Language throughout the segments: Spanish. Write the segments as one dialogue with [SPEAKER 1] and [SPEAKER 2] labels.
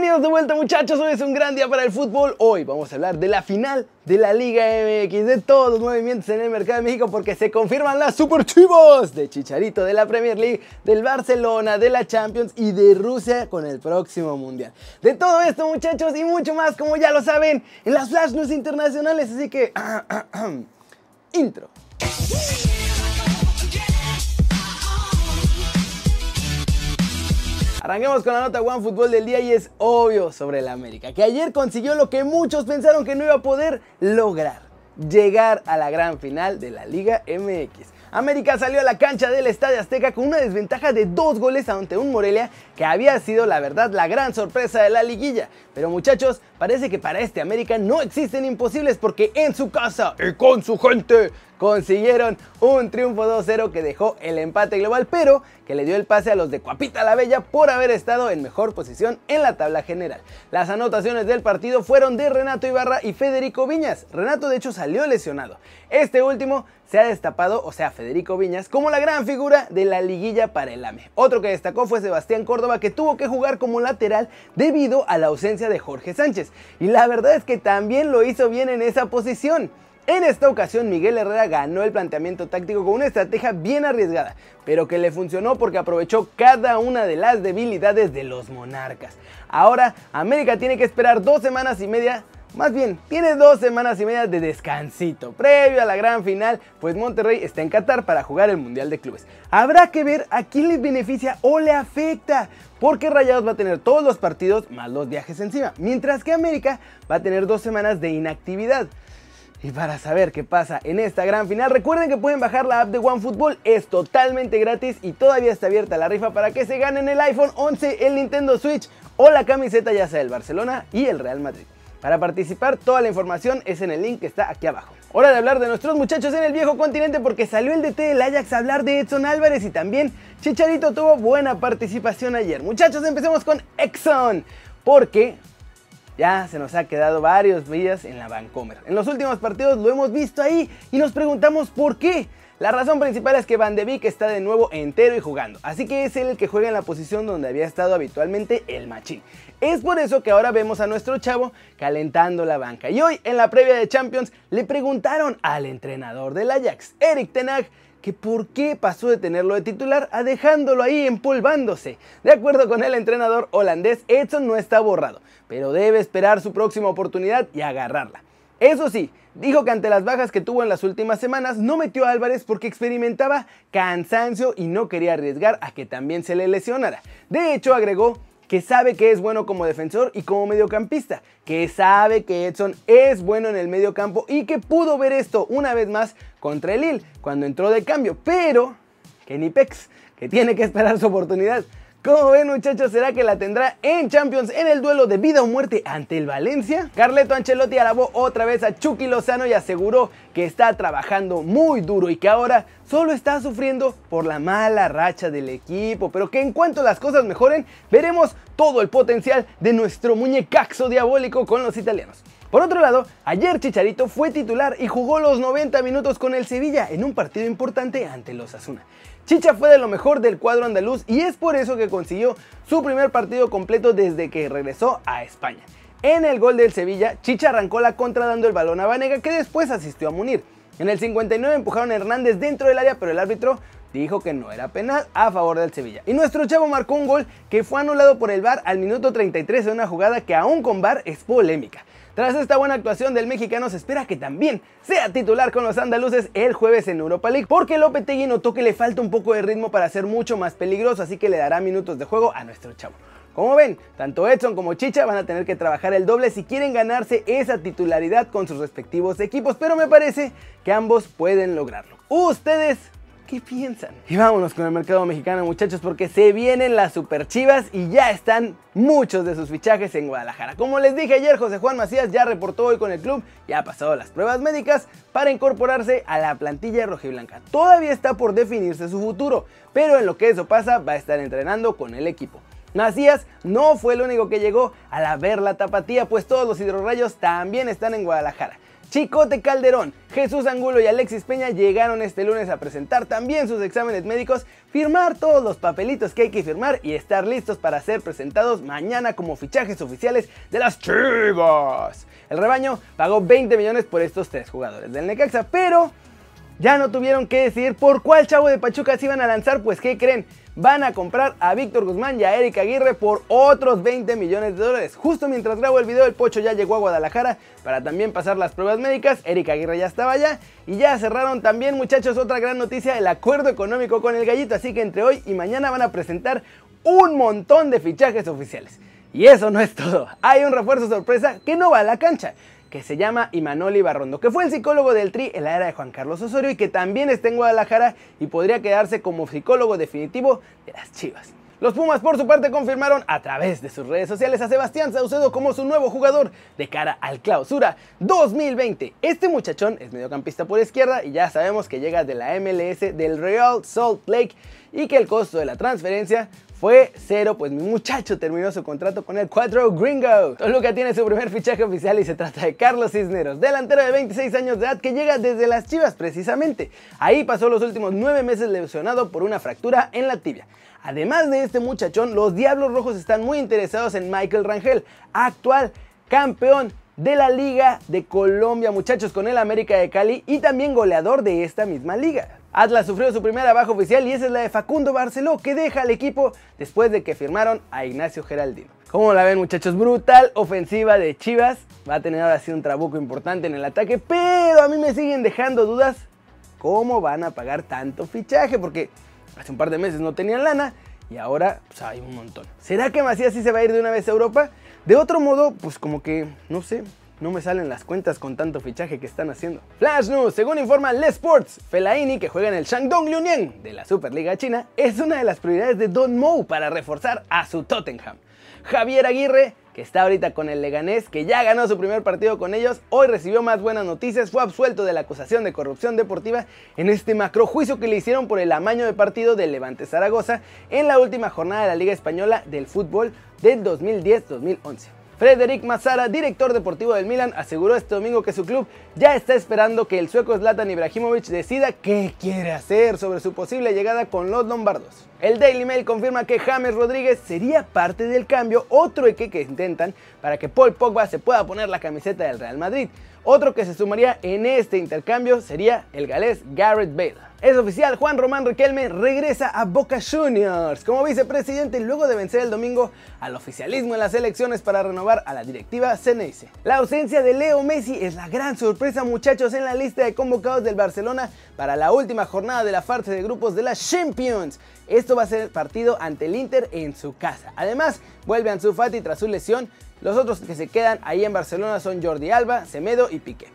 [SPEAKER 1] Bienvenidos de vuelta muchachos, hoy es un gran día para el fútbol. Hoy vamos a hablar de la final de la Liga MX, de todos los movimientos en el mercado de México porque se confirman las Super Chivos de Chicharito, de la Premier League, del Barcelona, de la Champions y de Rusia con el próximo Mundial. De todo esto muchachos y mucho más como ya lo saben en las Flash News internacionales, así que... intro. Arranquemos con la nota One Fútbol del día y es obvio sobre el América, que ayer consiguió lo que muchos pensaron que no iba a poder lograr, llegar a la gran final de la Liga MX. América salió a la cancha del Estadio Azteca con una desventaja de dos goles ante un Morelia que había sido la verdad la gran sorpresa de la liguilla. Pero muchachos, parece que para este América no existen imposibles porque en su casa y con su gente consiguieron un triunfo 2-0 que dejó el empate global, pero que le dio el pase a los de Cuapita la Bella por haber estado en mejor posición en la tabla general. Las anotaciones del partido fueron de Renato Ibarra y Federico Viñas. Renato de hecho salió lesionado. Este último se ha destapado, o sea, Federico Viñas, como la gran figura de la liguilla para el AME. Otro que destacó fue Sebastián Córdoba, que tuvo que jugar como lateral debido a la ausencia de Jorge Sánchez. Y la verdad es que también lo hizo bien en esa posición. En esta ocasión Miguel Herrera ganó el planteamiento táctico con una estrategia bien arriesgada, pero que le funcionó porque aprovechó cada una de las debilidades de los monarcas. Ahora América tiene que esperar dos semanas y media más bien, tiene dos semanas y media de descansito previo a la gran final, pues Monterrey está en Qatar para jugar el Mundial de Clubes. Habrá que ver a quién les beneficia o le afecta, porque Rayados va a tener todos los partidos más los viajes encima, mientras que América va a tener dos semanas de inactividad. Y para saber qué pasa en esta gran final, recuerden que pueden bajar la app de OneFootball, es totalmente gratis y todavía está abierta la rifa para que se ganen el iPhone 11, el Nintendo Switch o la camiseta ya sea del Barcelona y el Real Madrid. Para participar, toda la información es en el link que está aquí abajo. Hora de hablar de nuestros muchachos en el viejo continente porque salió el DT del Ajax a hablar de Edson Álvarez y también Chicharito tuvo buena participación ayer. Muchachos, empecemos con Exxon porque ya se nos ha quedado varios días en la Vancomer. En los últimos partidos lo hemos visto ahí y nos preguntamos por qué. La razón principal es que Van de Beek está de nuevo entero y jugando, así que es él el que juega en la posición donde había estado habitualmente el machín. Es por eso que ahora vemos a nuestro chavo calentando la banca. Y hoy en la previa de Champions le preguntaron al entrenador del Ajax, Eric Tenag, que por qué pasó de tenerlo de titular a dejándolo ahí empolvándose. De acuerdo con el entrenador holandés, Edson no está borrado, pero debe esperar su próxima oportunidad y agarrarla. Eso sí, dijo que ante las bajas que tuvo en las últimas semanas no metió a Álvarez porque experimentaba cansancio y no quería arriesgar a que también se le lesionara. De hecho, agregó que sabe que es bueno como defensor y como mediocampista, que sabe que Edson es bueno en el mediocampo y que pudo ver esto una vez más contra el Lille cuando entró de cambio, pero que ni Pex, que tiene que esperar su oportunidad. ¿Cómo ven muchachos? ¿Será que la tendrá en Champions en el duelo de vida o muerte ante el Valencia? Carleto Ancelotti alabó otra vez a Chucky Lozano y aseguró que está trabajando muy duro y que ahora solo está sufriendo por la mala racha del equipo, pero que en cuanto las cosas mejoren, veremos todo el potencial de nuestro muñecaxo diabólico con los italianos. Por otro lado, ayer Chicharito fue titular y jugó los 90 minutos con el Sevilla en un partido importante ante los Asuna. Chicha fue de lo mejor del cuadro andaluz y es por eso que consiguió su primer partido completo desde que regresó a España. En el gol del Sevilla, Chicha arrancó la contra dando el balón a Vanega que después asistió a Munir. En el 59 empujaron a Hernández dentro del área, pero el árbitro dijo que no era penal a favor del Sevilla. Y nuestro chavo marcó un gol que fue anulado por el VAR al minuto 33 de una jugada que aún con VAR es polémica. Tras esta buena actuación del mexicano se espera que también sea titular con los andaluces el jueves en Europa League porque Lopetegui notó que le falta un poco de ritmo para ser mucho más peligroso así que le dará minutos de juego a nuestro chavo. Como ven, tanto Edson como Chicha van a tener que trabajar el doble si quieren ganarse esa titularidad con sus respectivos equipos, pero me parece que ambos pueden lograrlo. ¿Ustedes ¿Qué piensan? Y vámonos con el mercado mexicano, muchachos, porque se vienen las super chivas y ya están muchos de sus fichajes en Guadalajara. Como les dije ayer, José Juan Macías ya reportó hoy con el club, ya ha pasado las pruebas médicas para incorporarse a la plantilla rojiblanca. Todavía está por definirse su futuro, pero en lo que eso pasa, va a estar entrenando con el equipo. Macías no fue el único que llegó a la tapatía, pues todos los hidrorrayos también están en Guadalajara. Chicote Calderón, Jesús Angulo y Alexis Peña llegaron este lunes a presentar también sus exámenes médicos, firmar todos los papelitos que hay que firmar y estar listos para ser presentados mañana como fichajes oficiales de las Chivas. El rebaño pagó 20 millones por estos tres jugadores del Necaxa, pero ya no tuvieron que decidir por cuál chavo de Pachuca se iban a lanzar, pues ¿qué creen? Van a comprar a Víctor Guzmán y a Eric Aguirre por otros 20 millones de dólares. Justo mientras grabo el video, el Pocho ya llegó a Guadalajara para también pasar las pruebas médicas. Eric Aguirre ya estaba allá y ya cerraron también, muchachos, otra gran noticia, el acuerdo económico con el Gallito. Así que entre hoy y mañana van a presentar un montón de fichajes oficiales. Y eso no es todo. Hay un refuerzo sorpresa que no va a la cancha que se llama Imanoli Barrondo, que fue el psicólogo del Tri en la era de Juan Carlos Osorio y que también está en Guadalajara y podría quedarse como psicólogo definitivo de las Chivas. Los Pumas por su parte confirmaron a través de sus redes sociales a Sebastián Saucedo como su nuevo jugador de cara al clausura 2020. Este muchachón es mediocampista por izquierda y ya sabemos que llega de la MLS del Real Salt Lake y que el costo de la transferencia fue cero, pues mi muchacho terminó su contrato con el Cuatro Gringo. Toluca tiene su primer fichaje oficial y se trata de Carlos Cisneros, delantero de 26 años de edad que llega desde las Chivas precisamente. Ahí pasó los últimos 9 meses lesionado por una fractura en la tibia. Además de este muchachón, los Diablos Rojos están muy interesados en Michael Rangel, actual campeón de la Liga de Colombia, muchachos, con el América de Cali y también goleador de esta misma liga. Atlas sufrió su primera baja oficial y esa es la de Facundo Barceló, que deja al equipo después de que firmaron a Ignacio Geraldino. ¿Cómo la ven muchachos? Brutal ofensiva de Chivas. Va a tener ahora sí un trabuco importante en el ataque, pero a mí me siguen dejando dudas cómo van a pagar tanto fichaje, porque hace un par de meses no tenían lana y ahora pues, hay un montón. ¿Será que Macías sí se va a ir de una vez a Europa? De otro modo, pues como que, no sé, no me salen las cuentas con tanto fichaje que están haciendo. Flash News, según informa Les Sports, Fellaini, que juega en el Shandong Luneng de la Superliga China, es una de las prioridades de Don Mou para reforzar a su Tottenham. Javier Aguirre, que está ahorita con el Leganés, que ya ganó su primer partido con ellos, hoy recibió más buenas noticias, fue absuelto de la acusación de corrupción deportiva en este macro juicio que le hicieron por el amaño de partido del Levante Zaragoza en la última jornada de la Liga Española del Fútbol del 2010-2011. Frederic Massara, director deportivo del Milan, aseguró este domingo que su club ya está esperando que el sueco Zlatan Ibrahimovic decida qué quiere hacer sobre su posible llegada con los lombardos. El Daily Mail confirma que James Rodríguez sería parte del cambio, otro eque que intentan para que Paul Pogba se pueda poner la camiseta del Real Madrid. Otro que se sumaría en este intercambio sería el galés Garrett Bale. Es oficial, Juan Román Riquelme regresa a Boca Juniors como vicepresidente luego de vencer el domingo al oficialismo en las elecciones para renovar a la directiva Ceneice. La ausencia de Leo Messi es la gran sorpresa muchachos en la lista de convocados del Barcelona para la última jornada de la fase de grupos de la Champions. Esto va a ser partido ante el Inter en su casa. Además, vuelve Ansu Fati tras su lesión. Los otros que se quedan ahí en Barcelona son Jordi Alba, Semedo y Piqué.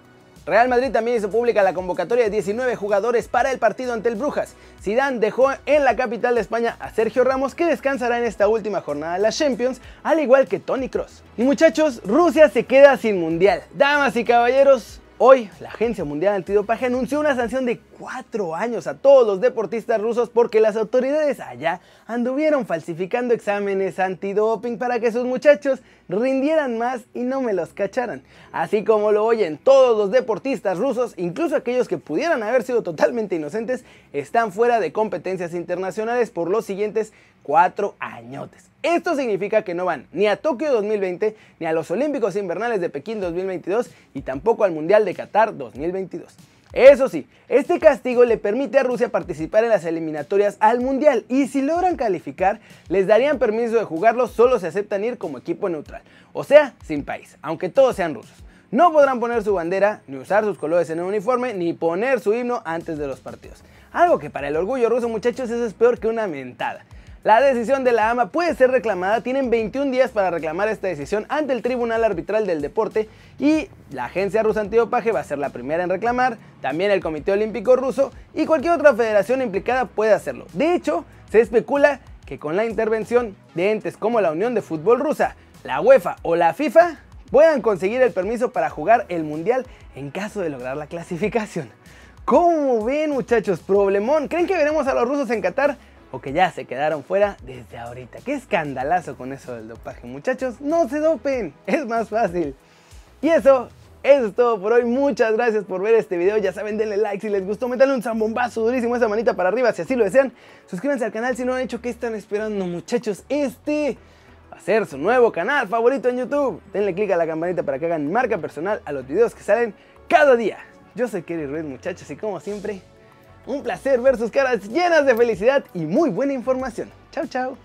[SPEAKER 1] Real Madrid también hizo pública la convocatoria de 19 jugadores para el partido ante el Brujas. Zidane dejó en la capital de España a Sergio Ramos que descansará en esta última jornada de la Champions, al igual que Tony Cross. Y muchachos, Rusia se queda sin mundial. Damas y caballeros, Hoy, la Agencia Mundial Antidopaje anunció una sanción de cuatro años a todos los deportistas rusos porque las autoridades allá anduvieron falsificando exámenes antidoping para que sus muchachos rindieran más y no me los cacharan. Así como lo oyen, todos los deportistas rusos, incluso aquellos que pudieran haber sido totalmente inocentes, están fuera de competencias internacionales por los siguientes cuatro añotes. Esto significa que no van ni a Tokio 2020, ni a los Olímpicos Invernales de Pekín 2022 y tampoco al Mundial de Qatar 2022. Eso sí, este castigo le permite a Rusia participar en las eliminatorias al Mundial y si logran calificar, les darían permiso de jugarlo solo si aceptan ir como equipo neutral, o sea, sin país, aunque todos sean rusos. No podrán poner su bandera, ni usar sus colores en el uniforme, ni poner su himno antes de los partidos. Algo que para el orgullo ruso muchachos eso es peor que una mentada. La decisión de la AMA puede ser reclamada, tienen 21 días para reclamar esta decisión ante el Tribunal Arbitral del Deporte y la Agencia Rusa Antidopaje va a ser la primera en reclamar, también el Comité Olímpico Ruso y cualquier otra federación implicada puede hacerlo. De hecho, se especula que con la intervención de entes como la Unión de Fútbol Rusa, la UEFA o la FIFA puedan conseguir el permiso para jugar el Mundial en caso de lograr la clasificación. ¿Cómo ven muchachos? Problemón. ¿Creen que veremos a los rusos en Qatar? Que ya se quedaron fuera desde ahorita. Qué escandalazo con eso del dopaje, muchachos. No se dopen, es más fácil. Y eso Eso es todo por hoy. Muchas gracias por ver este video. Ya saben, denle like si les gustó. Métanle un zambombazo durísimo esa manita para arriba si así lo desean. Suscríbanse al canal si no han hecho. ¿Qué están esperando, muchachos? Este va a ser su nuevo canal favorito en YouTube. Denle click a la campanita para que hagan marca personal a los videos que salen cada día. Yo soy Kerry Ruiz, muchachos, y como siempre, un placer ver sus caras llenas de felicidad y muy buena información. Chao, chao.